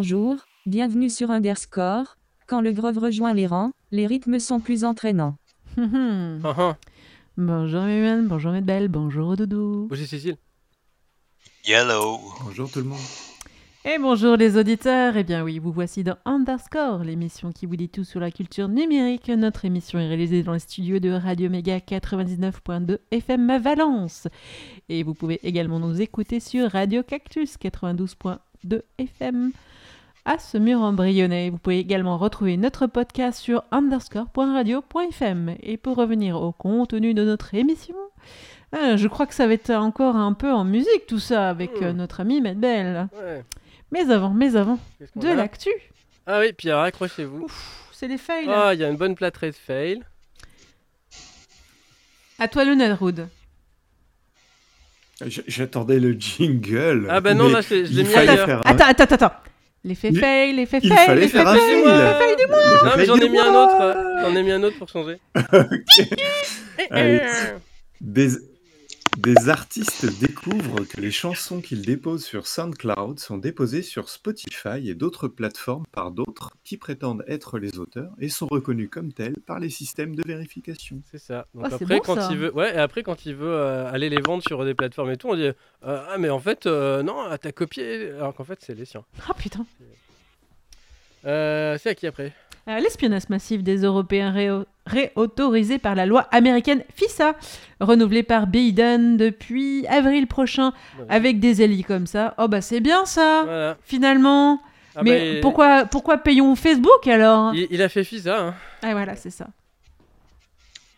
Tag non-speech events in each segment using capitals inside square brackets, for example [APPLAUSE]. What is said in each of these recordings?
Bonjour, bienvenue sur Underscore. Quand le grove rejoint les rangs, les rythmes sont plus entraînants. Hum, Ah, ah. bonjour Mimène, bonjour Belle, bonjour Doudou. Bonjour Cécile. Yellow. Bonjour tout le monde. Et bonjour les auditeurs, eh bien oui, vous voici dans Underscore, l'émission qui vous dit tout sur la culture numérique. Notre émission est réalisée dans les studios de Radio Méga 99.2 FM à Valence. Et vous pouvez également nous écouter sur Radio Cactus 92.2 FM à ce mur embryonnais. Vous pouvez également retrouver notre podcast sur underscore.radio.fm. Et pour revenir au contenu de notre émission, euh, je crois que ça va être encore un peu en musique tout ça avec Mm. euh, notre ami Medbel. Ouais. Mais avant, mais avant, de l'actu. Ah oui, puis alors accrochez-vous. C'est des fails. Ah, il y a une bonne plâtrée de fail. À toi le Nedrood. J- J'attendais le jingle. Ah bah non, là, je l'ai mis ailleurs. attends, attends, attends. L'effet Il- fail, l'effet Il fail, fallait l'effet faire un fail. fail. Non, mais j'en ai fail mis du un autre. euh, J'en ai mis un autre pour changer. [LAUGHS] [LAUGHS] Allez. Des, des artistes découvrent que les chansons qu'ils déposent sur SoundCloud sont déposées sur Spotify et d'autres plateformes par d'autres qui prétendent être les auteurs et sont reconnus comme tels par les systèmes de vérification. C'est ça. Donc Oh, c'est après, bon, quand ça. il veut, ouais, et après quand il veut euh, aller les vendre sur des plateformes et tout, on dit euh, ah mais en fait euh, non, t'as copié, alors qu'en fait c'est les siens. Ah putain. Euh, c'est à qui après? L'espionnage massif des Européens réau- réautorisé par la loi américaine FISA, renouvelée par Biden depuis avril prochain, avec des élits comme ça. Oh bah c'est bien ça, Voilà. finalement. Ah Mais bah, pourquoi, pourquoi payons Facebook alors il, il a fait FISA. Hein. Ah voilà, c'est ça.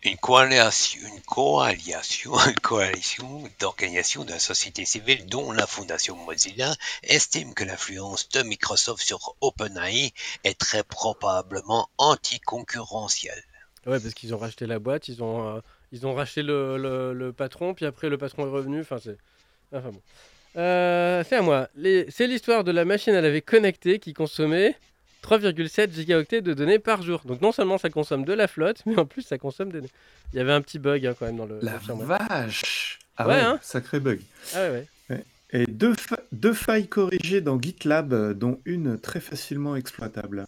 Une coalition, une coalition, [LAUGHS] une coalition d'organisations de la société civile, dont la Fondation Mozilla, estime que l'influence de Microsoft sur OpenAI est très probablement anticoncurrentielle. Ouais, parce qu'ils ont racheté la boîte, ils ont, euh, ils ont racheté le, le- patron, puis après le patron est revenu. Enfin, c'est. Enfin bon. Euh, à moi. C'est l'histoire de la machine à laver connectée qui consommait 3,7 gigaoctets de données par jour. Donc non seulement ça consomme de la flotte, [LAUGHS] mais en plus ça consomme des données. Il y avait un petit bug hein, quand même dans le, La vache Ah Ouais, ouais, hein. sacré bug. Ah ouais, ouais. Et deux, fa- deux failles corrigées dans GitLab, euh, dont une très facilement exploitable.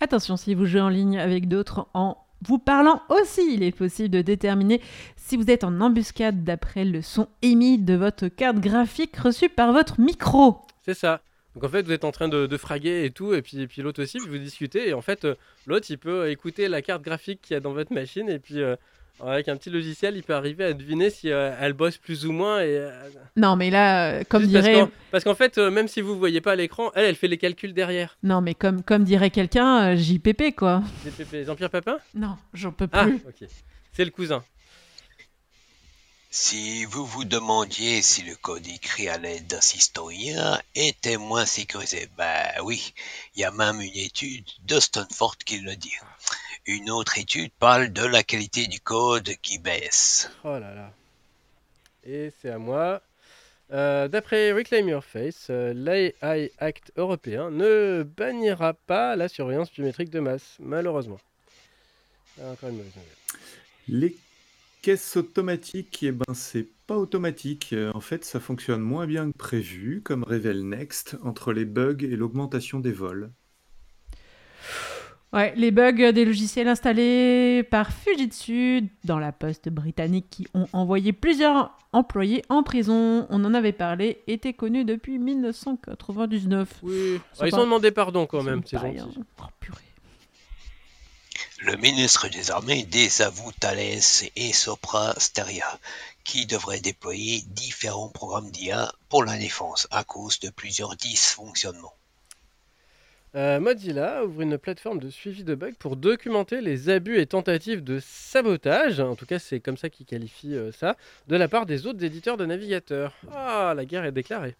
Attention, si vous jouez en ligne avec d'autres en vous parlant aussi, il est possible de déterminer si vous êtes en embuscade d'après le son émis de votre carte graphique reçue par votre micro. C'est ça. Donc en fait, vous êtes en train de, de fraguer et tout, et puis, et puis l'autre aussi, puis vous discutez, et en fait, euh, l'autre, il peut écouter la carte graphique qu'il y a dans votre machine, et puis euh, avec un petit logiciel, il peut arriver à deviner si euh, elle bosse plus ou moins. Et, euh, Non, mais là, comme juste parce dirait, qu'en- Parce qu'en fait, même si vous voyez pas à l'écran, elle, elle fait les calculs derrière. non, mais comme comme dirait quelqu'un, JPP quoi. DPP, Jean-Pierre Papin? Non, j'en peux Ah, plus. ok. C'est le cousin. Si vous vous demandiez si le code écrit à l'aide d'un historien était moins sécurisé, bah oui, il y a même une étude de Stanford qui le dit. Une autre étude parle de la qualité du code qui baisse. Oh là là. Et c'est à moi. Euh, D'après Reclaim Your Face, euh, l'AI Act européen ne bannira pas la surveillance biométrique de masse, malheureusement. Ah, Encore une mauvaise nouvelle. Les caisses automatiques, eh ben, c'est pas automatique. Euh, En fait, ça fonctionne moins bien que prévu, comme révèle Next, entre les bugs et l'augmentation des vols. Ouais, les bugs des logiciels installés par Fujitsu dans la poste britannique qui ont envoyé plusieurs employés en prison, on en avait parlé, étaient connus depuis 1999. Oui, Ah, ils ont demandé pardon quand même, c'est pas gentil. rien. Oh, purée. Le ministre des Armées désavoue Thales et Sopra Steria, qui devraient déployer différents programmes d'IA pour la défense à cause de plusieurs dysfonctionnements. Euh, Mozilla ouvre une plateforme de suivi de bugs pour documenter les abus et tentatives de sabotage, en tout cas c'est comme ça qu'ils qualifient euh, ça, de la part des autres éditeurs de navigateurs. Ah, la guerre est déclarée.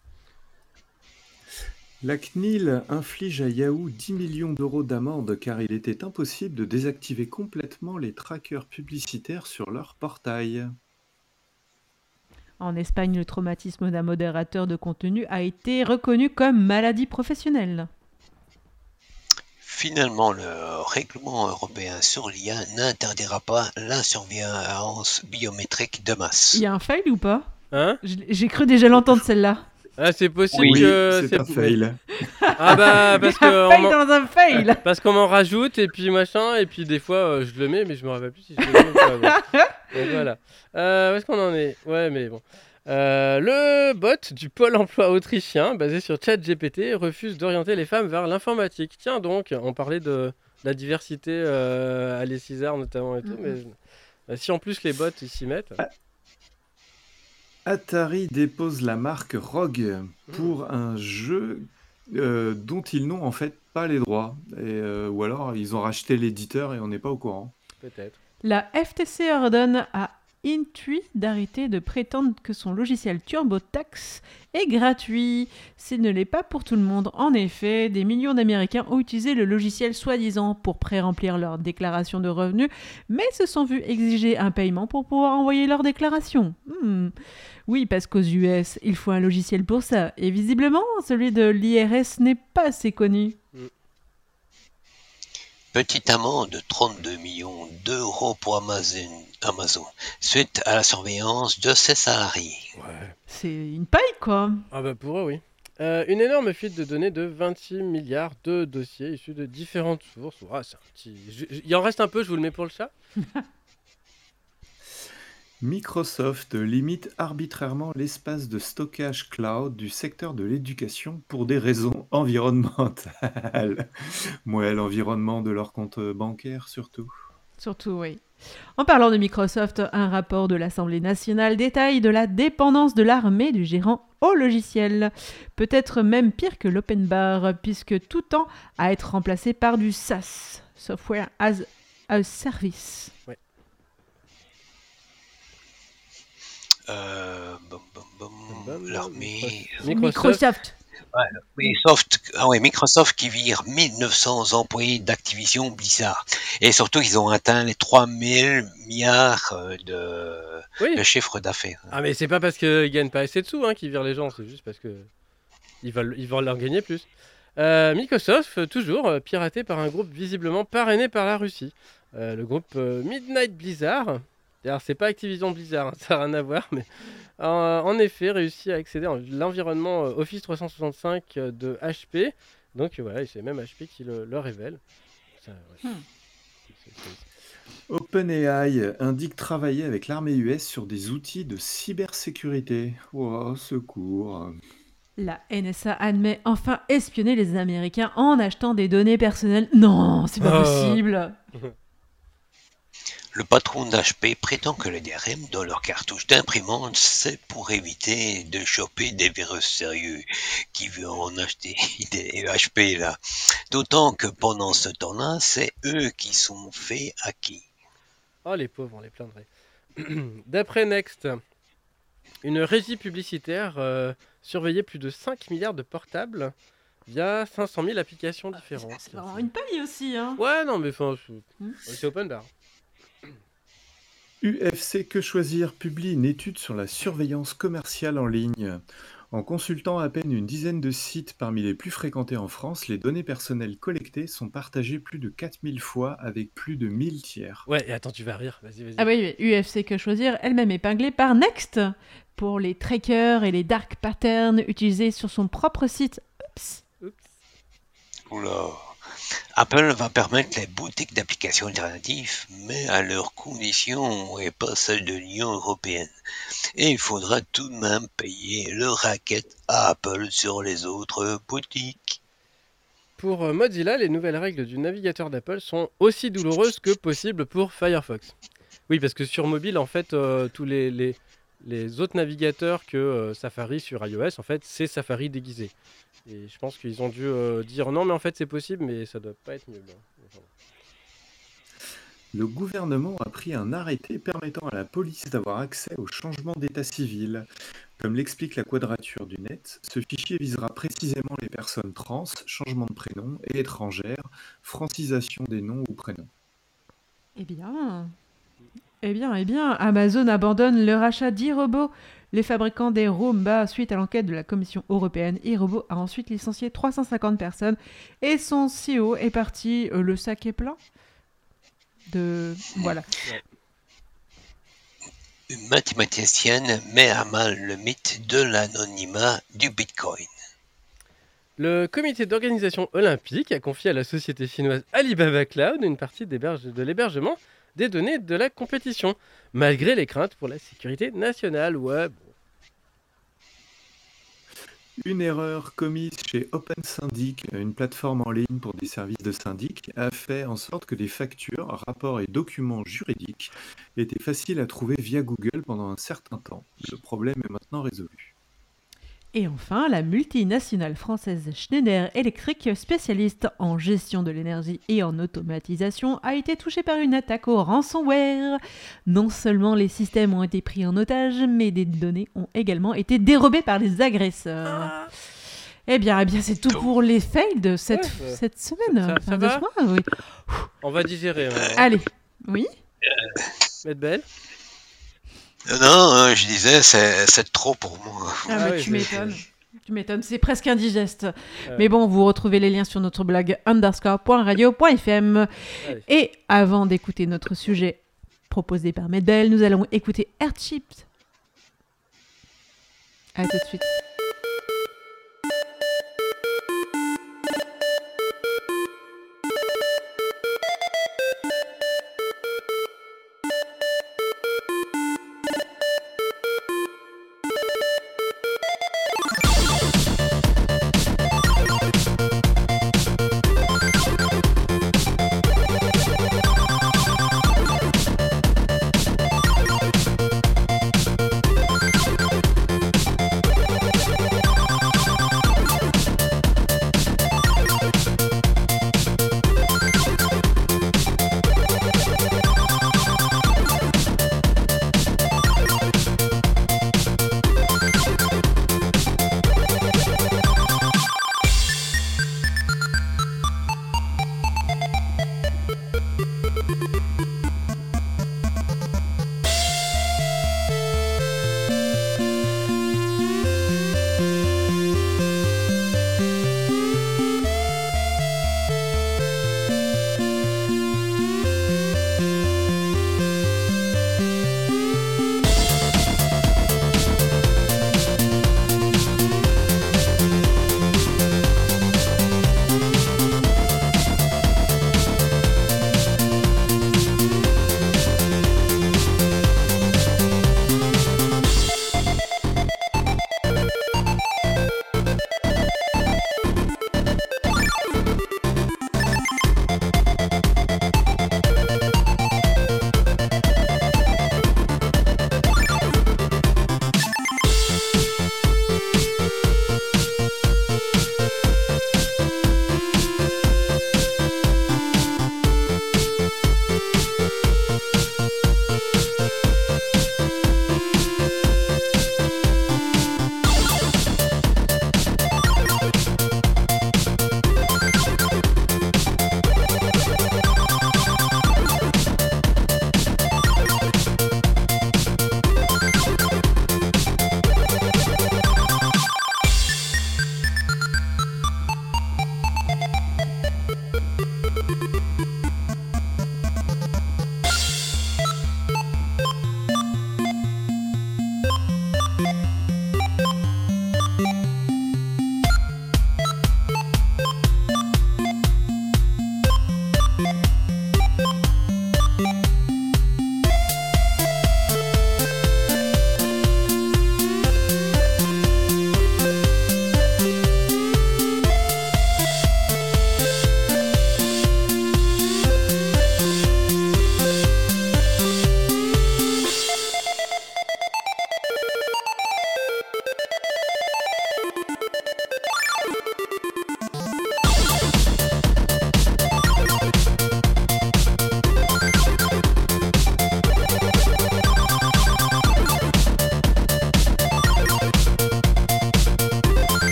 La CNIL inflige à Yahoo 10 millions d'euros d'amende car il était impossible de désactiver complètement les trackers publicitaires sur leur portail. En Espagne, le traumatisme d'un modérateur de contenu a été reconnu comme maladie professionnelle. Finalement, le règlement européen sur l'IA n'interdira pas la surveillance biométrique de masse. Il y a un fail ou pas? Hein? J'ai cru déjà l'entendre celle-là. Ah, c'est possible Oui, que. c'est un fail. Ah bah, [LAUGHS] parce un que. fail m'en- dans un fail [LAUGHS] Parce qu'on m'en rajoute et puis machin, et puis des fois euh, je le mets, mais je me rappelle plus si je le mets ou pas. bon. [LAUGHS] Donc voilà. Euh, où est-ce qu'on en est? Ouais, mais bon. Euh, le bot du pôle emploi autrichien, basé sur ChatGPT, refuse d'orienter les femmes vers l'informatique. Tiens donc, on parlait de la diversité euh, à les César notamment et tout, mais si en plus les bots ils s'y mettent. Atari dépose la marque Rogue pour un jeu euh, dont ils n'ont en fait pas les droits. Et, euh, ou alors ils ont racheté l'éditeur et on n'est pas au courant. Peut-être. La FTC ordonne à Intui d'arrêter de prétendre que son logiciel TurboTax est gratuit. S'il ne l'est pas pour tout le monde, en effet, des millions d'Américains ont utilisé le logiciel soi-disant pour pré-remplir leur déclaration de revenus, mais se sont vus exiger un paiement pour pouvoir envoyer leur déclaration. Hmm. Oui, parce qu'aux US, il faut un logiciel pour ça, et visiblement, celui de l'IRS n'est pas assez connu. Petite amende de 32 millions d'euros pour Amazon, Amazon suite à la surveillance de ses salariés. Ouais. C'est une paille, quoi. Ah bah pour eux, oui. Euh, une énorme fuite de données de 26 milliards de dossiers issus de différentes sources. C'est un petit... je- je- Il en reste un peu, je vous le mets pour le chat. [LAUGHS] Microsoft limite arbitrairement l'espace de stockage cloud du secteur de l'éducation pour des raisons [LAUGHS] environnementales. Ouais, l'environnement de leur compte bancaire surtout. Surtout, oui. En parlant de Microsoft, un rapport de l'Assemblée nationale détaille de la dépendance de l'armée du gérant au logiciel. Peut-être même pire que l'open bar, puisque tout tend à être remplacé par du SaaS, Software as a Service. Euh, L'armée. Microsoft. Microsoft, ah ouais, Microsoft qui vire 1900 employés d'Activision Blizzard. Et surtout, ils ont atteint les 3000 milliards euh, de, Oui. de chiffre d'affaires. Ah mais c'est pas parce qu'ils gagnent pas assez de sous hein, qu'ils virent les gens, c'est juste parce que ils veulent, ils veulent leur gagner plus. Euh, Microsoft, toujours piraté par un groupe visiblement parrainé par la Russie. Euh, le groupe Midnight Blizzard. Alors c'est pas Activision Blizzard, hein, [LAUGHS] ça n'a rien à voir, mais euh, en effet réussi à accéder à l'environnement euh, Office 365 euh, de HP. Donc voilà, c'est même HP qui le, le révèle. Ça, ouais. Hmm. C'est- c'est- OpenAI indique travailler avec l'armée US sur des outils de cybersécurité. Oh, secours. La NSA admet enfin espionner les Américains en achetant des données personnelles. Non, c'est pas Ah. possible. [LAUGHS] Le patron d'HP prétend que le DRM dans leur cartouche d'imprimante, c'est pour éviter de choper des virus sérieux qui veulent en acheter [LAUGHS] des HP là. D'autant que pendant ce temps-là, c'est eux qui sont faits hacker. Oh les pauvres, on les plaindrait. [CLEARS THROAT] D'après Next, une régie publicitaire euh, surveillait plus de 5 milliards de portables via 500 000 applications différentes. C'est vraiment une paille aussi, hein. Ouais, non, mais enfin, c'est Hmm. c'est open bar. UFC Que Choisir publie une étude sur la surveillance commerciale en ligne. En consultant à peine une dizaine de sites parmi les plus fréquentés en France, les données personnelles collectées sont partagées plus de 4000 fois avec plus de 1000 tiers. Ouais, et attends, tu vas rire, vas-y, vas-y. Ah oui, oui, UFC que choisir, elle-même épinglée par Next pour les trackers et les dark patterns utilisés sur son propre site. Oups. Oups. Oula. Apple va permettre les boutiques d'applications alternatives, mais à leurs conditions et pas celles de l'Union européenne. Et il faudra tout de même payer le racket à Apple sur les autres boutiques. Pour euh, Mozilla, les nouvelles règles du navigateur d'Apple sont aussi douloureuses que possible pour Firefox. Oui, parce que sur mobile, en fait, euh, tous les, les, les autres navigateurs que euh, Safari sur iOS, en fait, c'est Safari déguisé. Et je pense qu'ils ont dû euh, dire non, mais en fait, c'est possible, mais ça doit pas être mieux. Enfin, Le gouvernement a pris un arrêté permettant à la police d'avoir accès au changement d'état civil. Comme l'explique la quadrature du net, ce fichier visera précisément les personnes trans, changement de prénom, et étrangères, francisation des noms ou prénoms. Eh bien, eh bien, eh bien, Amazon abandonne le rachat d'e-robots. Les fabricants des Roomba, suite à l'enquête de la Commission européenne, e-robot a ensuite licencié 350 personnes et son CEO est parti. euh, le sac est plein. De voilà. une mathématicienne met à mal le mythe de l'anonymat du Bitcoin. Le comité d'organisation olympique a confié à la société chinoise Alibaba Cloud une partie de l'hébergement des données de la compétition, malgré les craintes pour la sécurité nationale. Ouais, Une erreur commise chez OpenSyndic, une plateforme en ligne pour des services de syndic, a fait en sorte que des factures, rapports et documents juridiques étaient faciles à trouver via Google pendant un certain temps. Le problème est maintenant résolu. Et enfin, la multinationale française Schneider Electric, spécialiste en gestion de l'énergie et en automatisation, a été touchée par une attaque au ransomware. Non seulement les systèmes ont été pris en otage, mais des données ont également été dérobées par les agresseurs. Eh bien, eh bien c'est tout pour les fails de cette, Ouais, cette semaine. ça va oui. On va digérer. Allez, oui Mettre belle? Non, non, hein, je disais, c'est trop pour moi. Ah, Ah mais oui, tu m'étonnes. Tu m'étonnes, c'est presque indigeste. Mais bon, vous retrouvez les liens sur notre blog underscore.radio.fm. Et avant d'écouter notre sujet proposé par Medbel, nous allons écouter Airchips. À tout de suite.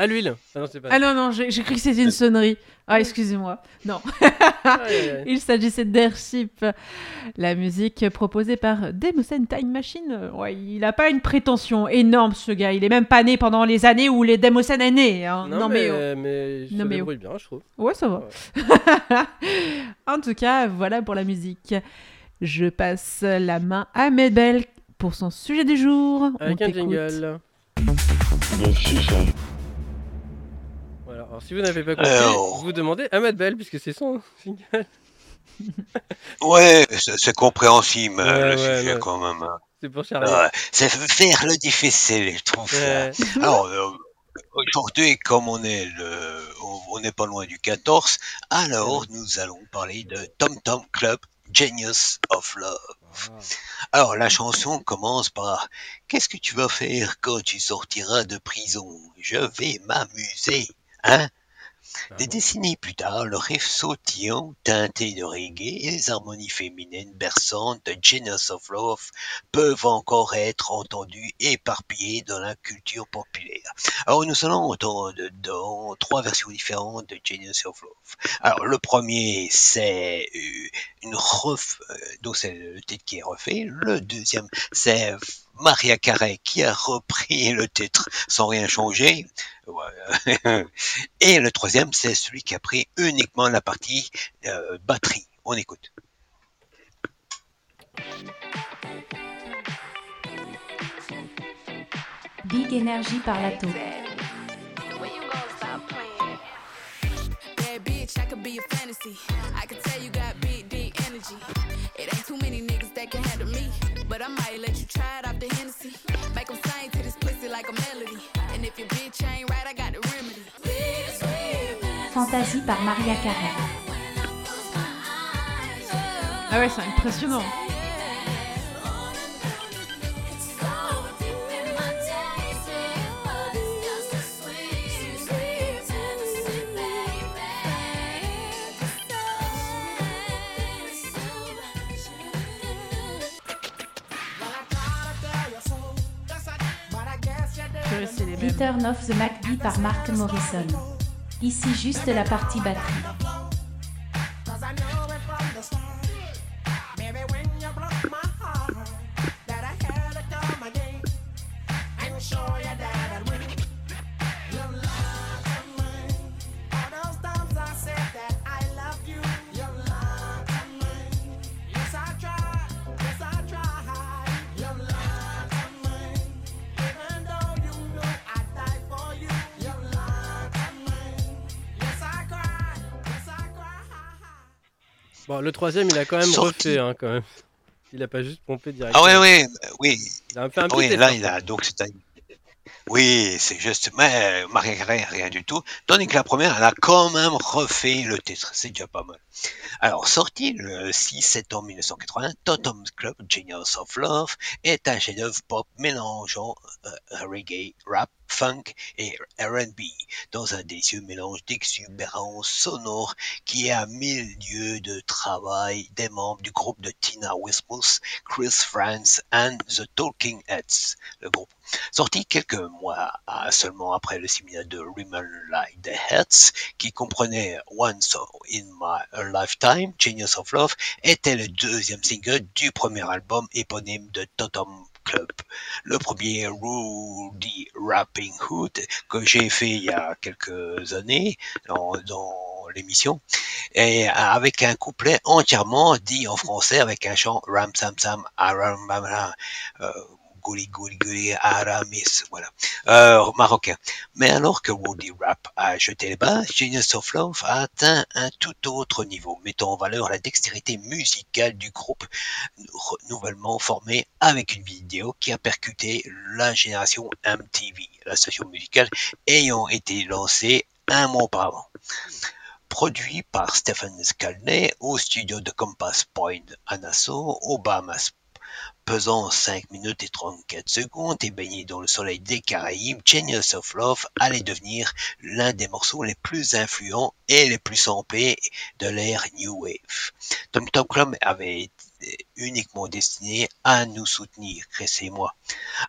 À l'huile. Ah non, c'est pas. Ah non, non, j'ai j'ai cru que c'était une sonnerie. Ah, excusez-moi. Non. [LAUGHS] [LAUGHS] Il s'agissait d'Airship, la musique proposée par Demosen Time Machine. Ouais, il n'a pas une prétention énorme, ce gars. Il est même pas né pendant les années où les Demosen est né. hein. Non, mais, oh. mais il se Non, mais oh. bien, je trouve. Ouais, ça va. [LAUGHS] en tout cas, voilà pour la musique. Je passe la main à Medbel pour son sujet du jour. On Avec un t'écoute. jingle. Voilà. Alors, si vous n'avez pas compris, Alors. vous demandez à Matt Bell, puisque c'est son [LAUGHS] jingle. [LAUGHS] Ouais, c'est compréhensible, Ouais, le ouais, sujet ouais. quand même. C'est pour c'est faire le difficile, je trouve. [LAUGHS] Alors, euh, aujourd'hui, comme on est le, on- on n'est pas loin du 14, alors nous allons parler de Tom Tom Club Genius of Love. Alors, la chanson commence par Qu'est-ce que tu vas faire quand tu sortiras de prison? Je vais m'amuser, hein? Des décennies plus tard, le riff sautillant, teinté de reggae et les harmonies féminines berçantes de Genius of Love peuvent encore être entendus éparpillés dans la culture populaire. Alors nous allons entendre dedans trois versions différentes de Genius of Love. Alors le premier c'est euh, une ref, euh, donc c'est le titre qui est refait. Le deuxième c'est Maria Carey qui a repris le titre sans rien changer. [LAUGHS] Et le troisième c'est celui qui a pris uniquement la partie euh, batterie. On écoute. Big Energy par Lato. Bad bitch, I could be a fantasy. I could tell you got big, deep energy. It ain't too many niggas that can handle me. But I might let you try it off the Hennessy. Make them sing to this pussy like a melody. And if your bitch ain't right, I got the remedy. Fantasy par Maria Carey. Ah ouais, c'est impressionnant. C'est les mêmes. Return of the MacD par Mark Morrison. Ici juste la partie batterie. Le troisième, il a quand même refait, hein, quand même. Il a pas juste pompé directement. Ah ouais, ouais, oui, Il a fait un oui, là, il a donc Oui, c'est juste, mais Maria Carey, rien du tout. Tandis que la première, elle a quand même refait le titre. C'est déjà pas mal. Alors, sorti le 6 septembre 1980, Totem's Club Genius of Love est un chef-d'œuvre pop mélangeant euh, reggae, rap, funk et R&B dans un délicieux mélange d'exubérance sonore qui est à mille de travail des membres du groupe de Tina Wismus, Chris France and The Talking Heads, le groupe. Sorti quelques mois seulement après le séminaire de Rimmel Like the Heads, qui comprenait Once in My Lifetime, Genius of Love, était le deuxième single du premier album éponyme de Totem Club. Le premier Rudy Rapping Hood que j'ai fait il y a quelques années dans, l'émission avec un couplet entièrement dit en français avec un chant Ram Sam Sam Aram Bam, Bam, Gouli Gouli Gouli Aramis, voilà, euh, marocain. Mais alors que Woody Rap a jeté les bases, Genius of Love a atteint un tout autre niveau, mettant en valeur la dextérité musicale du groupe nou- nouvellement formé avec une vidéo qui a percuté la génération MTV, la station musicale ayant été lancée un mois auparavant. Produit par Stephen Skalney au studio de Compass Point à Nassau, aux Bahamas. Pesant 5 minutes et 34 secondes et baigné dans le soleil des Caraïbes, Genius of Love allait devenir l'un des morceaux les plus influents et les plus samplés de l'ère New Wave. Tom Tom Club avait uniquement destiné à nous soutenir, Chris et moi,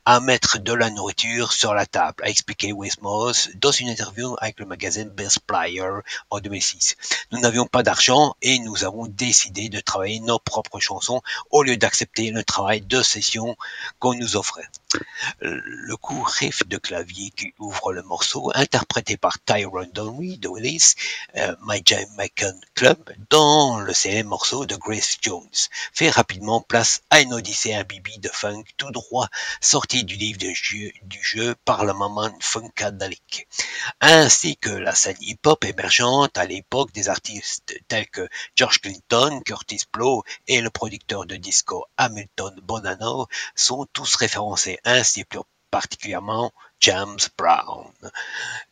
à mettre de la nourriture sur la table, a expliqué Wes Moss dans une interview avec le magazine Best Player en 2006. Nous n'avions pas d'argent et nous avons décidé de travailler nos propres chansons au lieu d'accepter le travail de session qu'on nous offrait. Le court riff de clavier qui ouvre le morceau, interprété par Tyrone Willis, euh, My Jamaican Club, dans le célèbre morceau de Grace Jones, fait rapidement place à une odyssée imbibée de funk tout droit sorti du livre de jeu, du jeu par le moment Funkadelic, ainsi que la scène hip-hop émergente à l'époque des artistes tels que George Clinton, Curtis Blow et le producteur de disco Hamilton Bonanno sont tous référencés, ainsi plus particulièrement James Brown.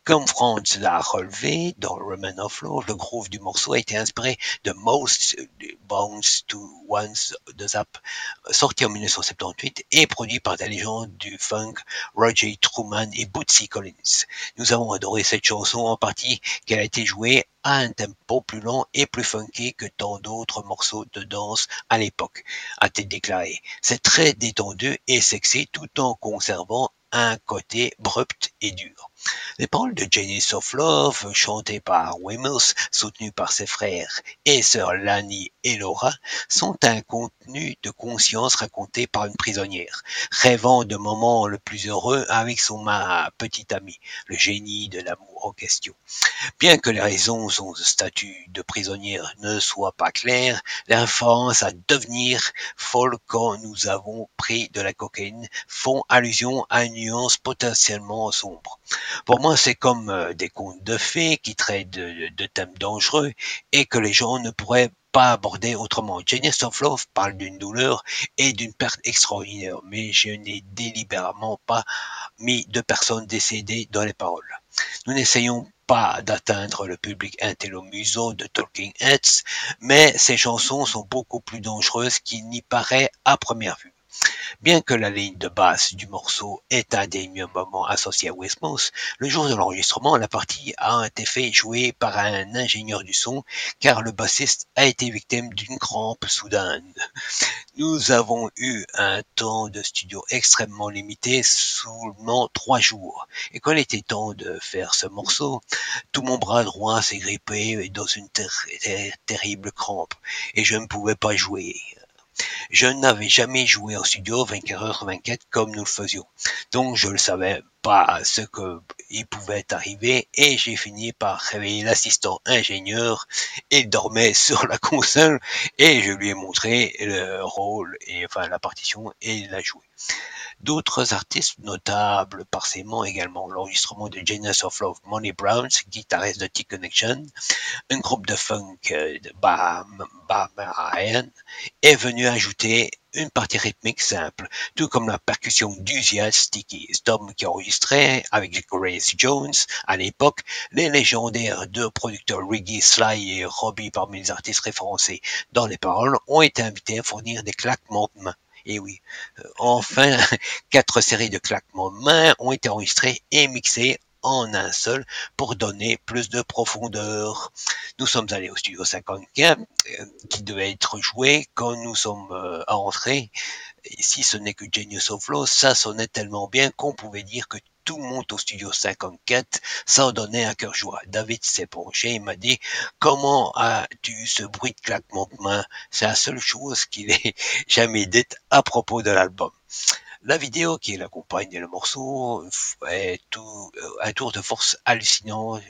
Comme Franz l'a relevé dans Roman of Love, le groove du morceau a été inspiré de Most Bones to Ones de Zap, sorti en 1978 et produit par des légendes du funk Roger Truman et Bootsy Collins. Nous avons adoré cette chanson en partie qu'elle a été jouée à un tempo plus lent et plus funky que tant d'autres morceaux de danse à l'époque, a-t-il déclaré. C'est très détendu et sexy tout en conservant un côté abrupt et dur. Les paroles de Genius of Love, chantées par Wemos, soutenues par ses frères et sœurs Lani et Laura, sont un contenu de conscience raconté par une prisonnière, rêvant de moments le plus heureux avec son ma petite amie, le génie de l'amour question. Bien que les raisons de son statut de prisonnière ne soient pas claires, les références à devenir folle quand nous avons pris de la cocaïne font allusion à une nuance potentiellement sombre. Pour moi, c'est comme euh, des contes de fées qui traitent de, thèmes dangereux et que les gens ne pourraient pas aborder autrement. Of Love parle d'une douleur et d'une perte extraordinaire, mais je n'ai délibérément pas mis de personnes décédées dans les paroles. Nous n'essayons pas d'atteindre le public intellomuseau de Talking Heads, mais ces chansons sont beaucoup plus dangereuses qu'il n'y paraît à première vue. Bien que la ligne de basse du morceau est moments associés à Westmouth, le jour de l'enregistrement, la partie a été fait jouer par un ingénieur du son car le bassiste a été victime d'une crampe soudaine. Nous avons eu un temps de studio extrêmement limité, seulement trois jours. Et quand il était temps de faire ce morceau, tout mon bras droit s'est grippé dans une ter ter terrible crampe et je ne pouvais pas jouer. Je n'avais jamais joué en studio 24 h 24 comme nous le faisions. Donc je ne savais pas ce que il pouvait arriver et j'ai fini par réveiller l'assistant ingénieur. Il dormait [LAUGHS] sur la console et je lui ai montré le rôle et enfin la partition et il a joué. D'autres artistes notables par ses mains également l'enregistrement de Genius of Love, Money Browns, guitariste de T-Connection, un groupe de funk euh, de Bam, Bam est venu ajouter une partie rythmique simple, tout comme la percussion d'Usia Sticky Storm qui enregistrait avec Grace Jones à l'époque les légendaires deux producteurs Riggy Sly et Robbie parmi les artistes référencés dans les paroles ont été invités à fournir des claquements de mains. Et oui, euh, enfin, [LAUGHS] quatre séries de claquements de mains ont été enregistrées et mixées en un seul pour donner plus de profondeur. Nous sommes allés au studio 54 euh, qui devait être joué quand nous sommes euh, entrés. Si ce n'est que Genius of Law, ça sonnait tellement bien qu'on pouvait dire que tout le monde au studio 54 s'en donnait à cœur joie. David s'est penché et m'a dit Comment as-tu ce bruit de claquement de main? C'est la seule chose qu'il ait [LAUGHS] jamais dite à propos de l'album. La vidéo qui l'accompagne le morceau est tout, euh, un tour de force hallucinant, euh,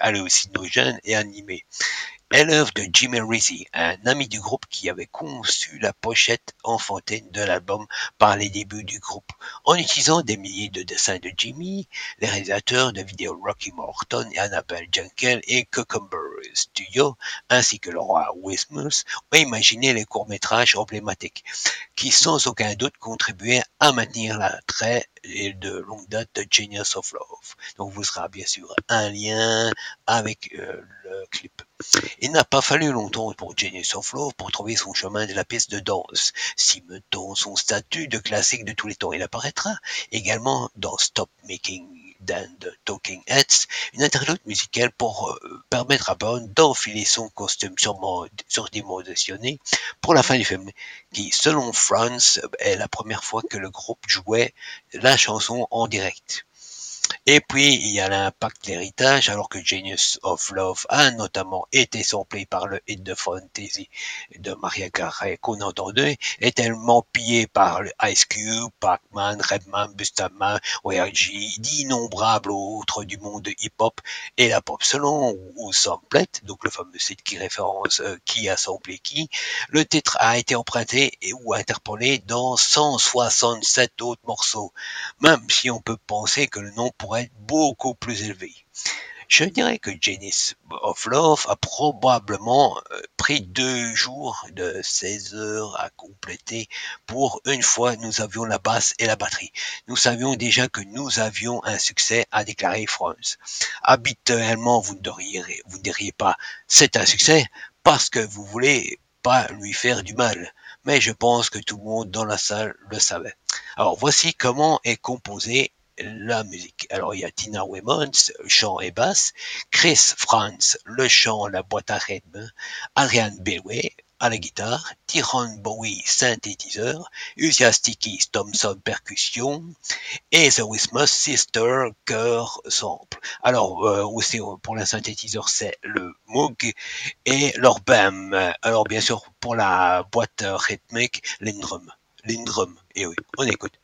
hallucinogène et animé est l'œuvre de Jimmy Rizzi, un ami du groupe qui avait conçu la pochette enfantine de l'album par les débuts du groupe. En utilisant des milliers de dessins de Jimmy, les réalisateurs de vidéos Rocky Morton et Annabelle Jankel et Cucumber Studio, ainsi que le roi Wismus, ont imaginé les courts-métrages emblématiques, qui sans aucun doute contribuaient à maintenir l'attrait de longue date de Genius of Love. Donc vous sera bien sûr un lien avec euh, le clip. Il n'a pas fallu longtemps pour Genius of Love pour trouver son chemin de la piste de danse, cimentant son statut de classique de tous les temps. Il apparaîtra également dans Stop Making Dan Talking Heads, une interlude musicale pour euh, permettre à Bond d'enfiler son costume surdimensionné pour la fin du film, qui, selon France, est la première fois que le groupe jouait la chanson en direct. Et puis, il y a l'impact de l'héritage, alors que Genius of Love a notamment été samplé par le hit de fantasy de Maria Carey qu'on entendait, est tellement pillé par le Ice Cube, Pac-Man, Redman, Bustaman, ORG, d'innombrables autres du monde de hip-hop et la pop. Selon ou Samplet, donc le fameux site qui référence euh, qui a samplé qui, le titre a été emprunté et ou interpolé dans 167 autres morceaux, même si on peut penser que le nom être beaucoup plus élevé. Je dirais que Genesis of Love a probablement euh, pris deux jours de 16 heures à compléter pour une fois nous avions la basse et la batterie. Nous savions déjà que nous avions un succès à déclarer France. Habituellement, vous ne diriez, vous ne diriez pas c'est un succès parce que vous voulez pas lui faire du mal. Mais je pense que tout le monde dans la salle le savait. Alors voici comment est composé la musique. Alors il y a Tina Weymouth, chant et basse, Chris Franz, le chant, la boîte à rythme, Ariane Belway à la guitare, Tyrone Bowie, synthétiseur, Usia Sticky Thompson, percussion, et The Wismus Sister, chœur, sample. Alors, euh, aussi, pour la synthétiseur, c'est le Moog, et leur BAM. Alors, bien sûr, pour la boîte rythmique, Lindrum. Lindrum. Et oui, on écoute.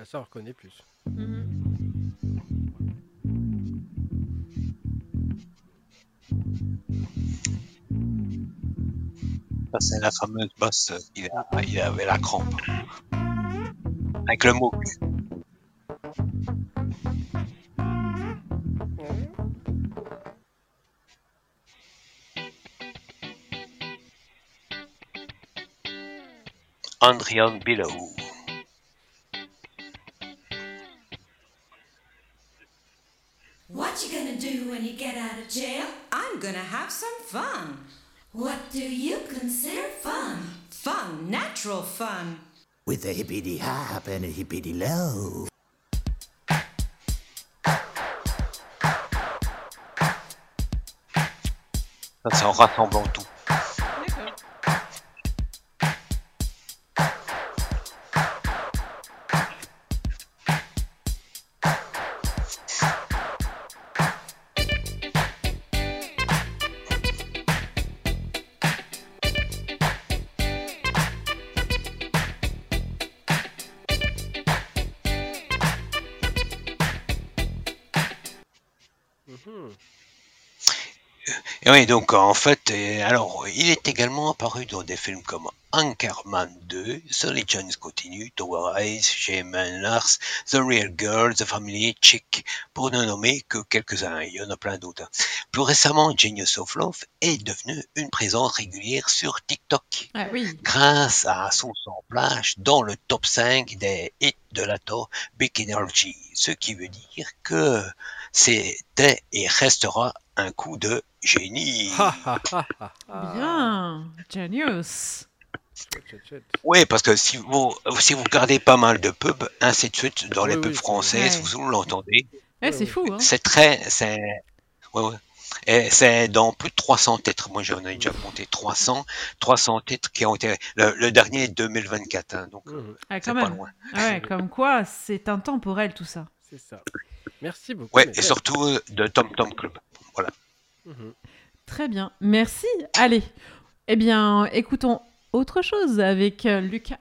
Ah, ça, on reconnaît plus. Ça, c'est la fameuse bosse, il, a- il avait la crampe. Avec le mot. Andrian Below. Hippity hop and a hippity low. Ça, c'est en rassemblant tout. Oui, donc en fait, euh, alors il est également apparu dans des films comme Anchorman 2, The Legends Continue, Tower Eyes, Shaman Lars, The Real Girl, The Family, Chick, pour ne nommer que quelques-uns, il y en a plein d'autres. Plus récemment, Genius of Love est devenu une présence régulière sur TikTok Ah oui. grâce à son samplage dans le top 5 des hits de la tour Big Energy, ce qui veut dire que c'était et restera un coup de génie. [LAUGHS] Bien. Genius. Oui, parce que si vous, si vous regardez pas mal de pubs, ainsi de suite, dans Oui, les oui, pubs c'est- françaises, Ouais. vous l'entendez, Eh, Ouais, c'est fou, hein. c'est très, c'est, ouais, ouais. Et c'est dans plus de 300 titres. Moi, j'en ai déjà compté 300, 300 titres qui ont été, le, le dernier est 2024, hein, donc, Ah, c'est quand pas même. loin. Ouais, comme quoi, c'est intemporel tout ça. C'est ça. Merci beaucoup. Ouais, et surtout euh, de Tom Tom Club. Voilà. Mhm. Très bien. Merci. Allez. Eh bien, écoutons autre chose avec euh, Lucas.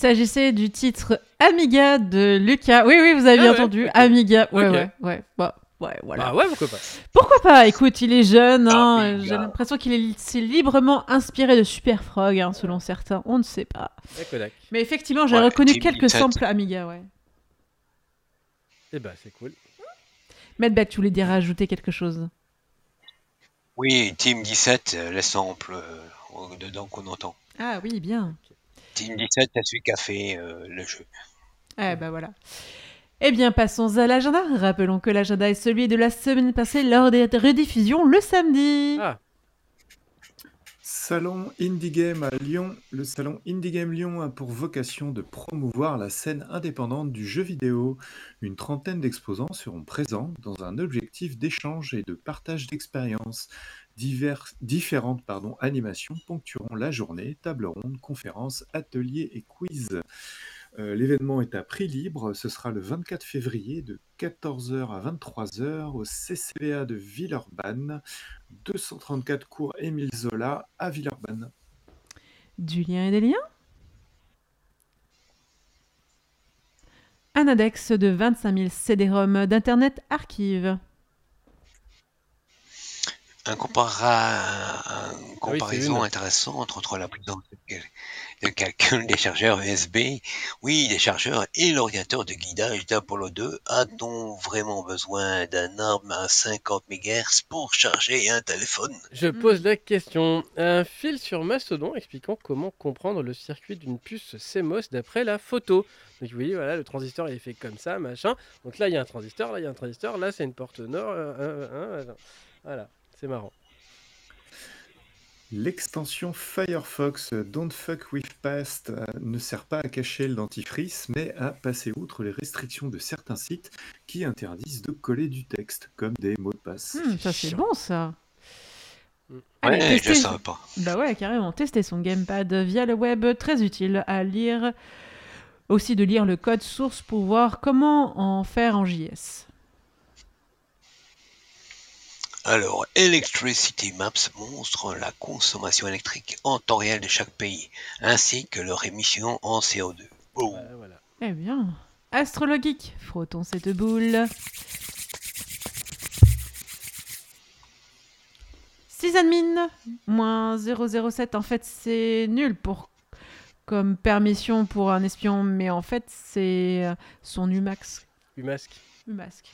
S'agissait du titre Amiga de Lucas. Oui, oui, vous avez Ah ouais, entendu. Amiga. Ouais, Ok. ouais, ouais. Bah, ouais, voilà. Bah ouais, pourquoi pas. Pourquoi pas? Écoute, il est jeune. hein, Amiga. J'ai l'impression qu'il est s'est librement inspiré de Super Frog, hein, selon certains. On ne sait pas. Kodak. Mais effectivement, j'ai Ouais, reconnu quelques 17. samples Amiga, ouais. Eh bah, c'est cool. Medbeck, tu voulais dire rajouter quelque chose? Oui, Team 17, euh, les samples euh, dedans qu'on entend. Ah oui, bien. Team 17, c'est celui qui a fait euh, le jeu. Eh ben voilà. Eh bien, passons à l'agenda. Rappelons que l'agenda est celui de la semaine passée lors des rediffusions le samedi. Ah, Le salon Indie Game Lyon a pour vocation de promouvoir la scène indépendante du jeu vidéo. Une trentaine d'exposants seront présents dans un objectif d'échange et de partage d'expériences. Différentes animations ponctueront la journée, table ronde, conférences, ateliers et quiz. Euh, L'événement est à prix libre. Ce sera le 24 février de 14h à 23h au CCVA de Villeurbanne. 234 cours Émile Zola à Villeurbanne. Du lien et des liens? Un index de 25 000 CD-ROM d'Internet Archive. Un compara- une comparaison une. intéressante entre la puissance de cal- de calcul des chargeurs USB, oui, des chargeurs et l'ordinateur de guidage d'Apollo 2. A-t-on vraiment besoin d'un arme à 50 MHz pour charger un téléphone? Je pose la question. Un fil sur Mastodon expliquant comment comprendre le circuit d'une puce CMOS d'après la photo. Donc vous voyez, voilà, le transistor il est fait comme ça, machin. Donc là il y a un transistor, là il y a un transistor, là c'est une porte nord. euh, euh, euh, voilà, c'est marrant. L'extension Firefox Don't Fuck With Past euh, ne sert pas à cacher le dentifrice, mais à passer outre les restrictions de certains sites qui interdisent de coller du texte, comme des mots de passe. Hmm, ça c'est bon ça. Mm. Allez, Ouais, je savais pas. Bah ouais, carrément. Tester son gamepad via le web, très utile à lire. Aussi de lire le code source pour voir comment en faire en JS. Alors, Electricity Maps montre la consommation électrique en temps réel de chaque pays, ainsi que leur émission en CO2. Oh. Voilà, voilà. Eh bien, astrologique, frottons cette boule. Sysadmin, moins 007, en fait c'est nul pour comme permission pour un espion, mais en fait c'est euh, son Umax. Umasque. Umasque.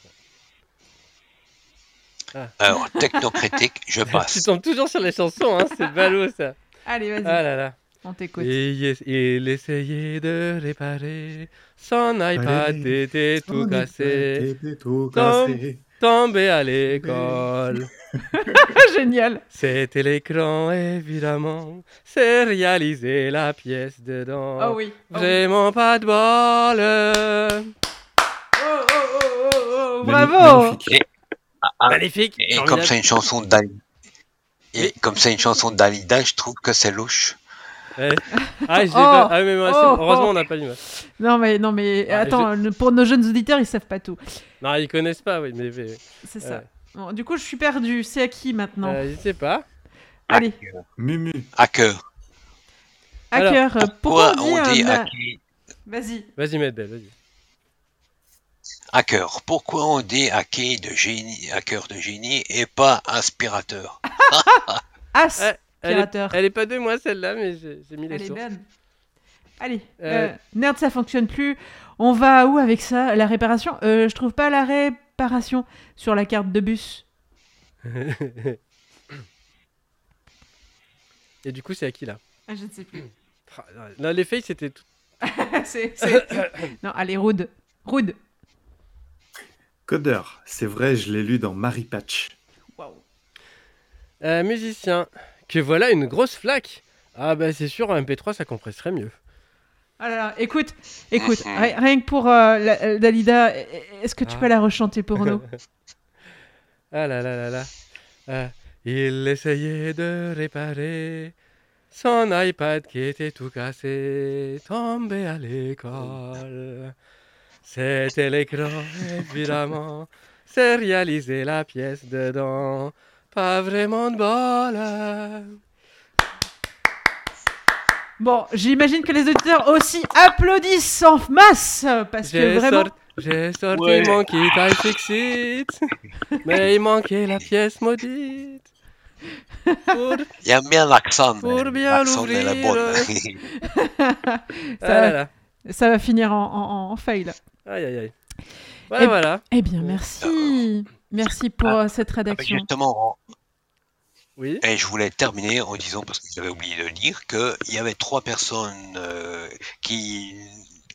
[LAUGHS] Alors, technocritique, je [LAUGHS] tu passe. tombes toujours sur les chansons, hein, c'est ballot ça. [LAUGHS] Allez, vas-y, Ah là là. on t'écoute. Et il, il essayait de réparer. Son iPad était tout cassé. était tout Tom. cassé. Tombé à l'école. Génial. C'était l'écran, évidemment. C'est réaliser la pièce dedans. Oh oui. oh oui. Vraiment pas de bol. Oh, oh, oh, oh, oh, bravo. magnifique. Magnifique. Et comme c'est une chanson de Dalida, et Oui. comme c'est une chanson de Dalida, je trouve que c'est louche. Ouais. [LAUGHS] Ah, j'ai Oh. pas- ah, mais moi, c'est- Oh, heureusement, oh. on n'a pas l'image. Non mais non mais Ah, attends, pour nos jeunes auditeurs, ils savent pas tout. Non, ils connaissent pas, oui, mais. C'est Ouais. ça. Bon, du coup, je suis perdu. C'est à qui maintenant euh, je sais pas. Allez, Mumu. Hacker. hacker. pourquoi Pourquoi on on dit dit un... hacker Vas-y. Vas-y, Medbel, vas-y. Hacker. Pourquoi on dit hacker de génie, hacker de génie et pas aspirateur? As. [LAUGHS] Ouais, Elle est, elle est pas de moi celle-là, mais j'ai mis les Elle est sources. bonne. Allez, Euh. euh, nerd, ça fonctionne plus. On va où avec ça? La réparation? Euh, Je trouve pas la réparation sur la carte de bus. Et du coup, c'est à qui là? Ah, je ne sais plus. Ah, Là, les faits, c'était tout. [LAUGHS] c'est- [COUGHS] Non, allez, Rude. Rude. Codeur. C'est vrai, je l'ai lu dans Marie Patch. Waouh. Euh, musicien. Que voilà une grosse flaque. Ah bah c'est sûr, en MP3 ça compresserait mieux. Ah là là, écoute, écoute, ri- rien que pour euh, la- euh, Dalida, e- e- est-ce que tu Ah. peux la rechanter pour nous? [LAUGHS] Ah là là là là. Ah, il essayait de réparer son iPad qui était tout cassé, tombé à l'école. C'était l'écran, évidemment. C'est réaliser la pièce dedans. Pas vraiment de bol. Bon, j'imagine que les auditeurs aussi applaudissent en masse parce que J'ai vraiment. sorti, j'ai sorti Ouais. mon kit iFixit, mais il manquait la pièce maudite. Pour... Il y a bien l'accent. Pour bien l'accent est la l'ouvrir. bonne. [LAUGHS] Ah Ça- là. Ça va finir en, en- en fail. Aïe aïe aïe. Voilà, Eh- voilà. Eh bien, merci. Merci pour Ah, euh, cette Ah, ben, rédaction. Justement, Oui. et je voulais terminer en disant, parce que j'avais oublié de le dire, qu'il y avait trois personnes euh, qui,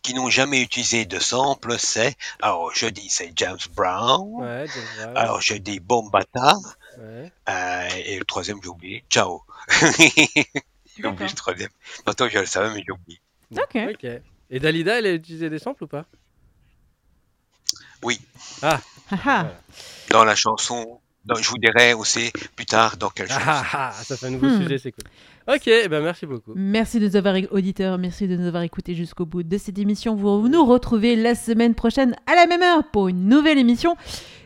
qui n'ont jamais utilisé de sample. C'est, alors je dis, c'est James Brown. Ouais, James. Alors je dis Bombata. Ouais. Euh, et le troisième, j'ai oublié. Ciao. [LAUGHS] j'ai oublié le troisième. Pourtant, je le savais, mais j'ai oublié. Ok. Ok. Et Dalida, elle a utilisé des samples ou pas? Oui. Ah. Ah ah. Dans la chanson. dans- je vous dirai aussi plus tard dans quelle Ah chanson. ah ah, ça fait un nouveau Hmm. sujet, c'est cool. Ok, eh ben merci beaucoup. Merci de nous avoir auditeurs, merci de nous avoir écoutés jusqu'au bout de cette émission. Vous nous retrouvez la semaine prochaine à la même heure pour une nouvelle émission.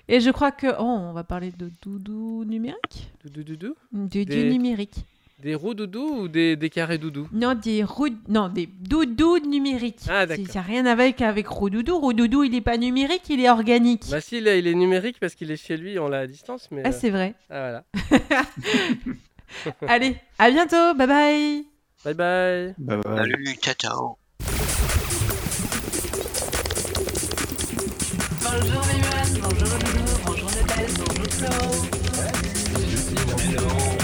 Et je crois que oh, on va parler de doudou numérique, Doudou doudou? Doudou Des- numérique. Des roues doudou ou des, des carrés doudou Non, des rou... non, des doudous numériques. Ah, d'accord. Ça n'a rien à voir avec Roudoudou. Roudoudou, il n'est pas numérique, il est organique. Bah si, là, il est numérique parce qu'il est chez lui, on l'a à distance, mais... Ah, euh, c'est vrai. Ah voilà. [LAUGHS] Allez, à bientôt. Bye bye. Bye bye. Bye bye. Salut, ciao, ciao. Bonjour les bonjour Loulou, bonjour Nadal, bonjour Flo.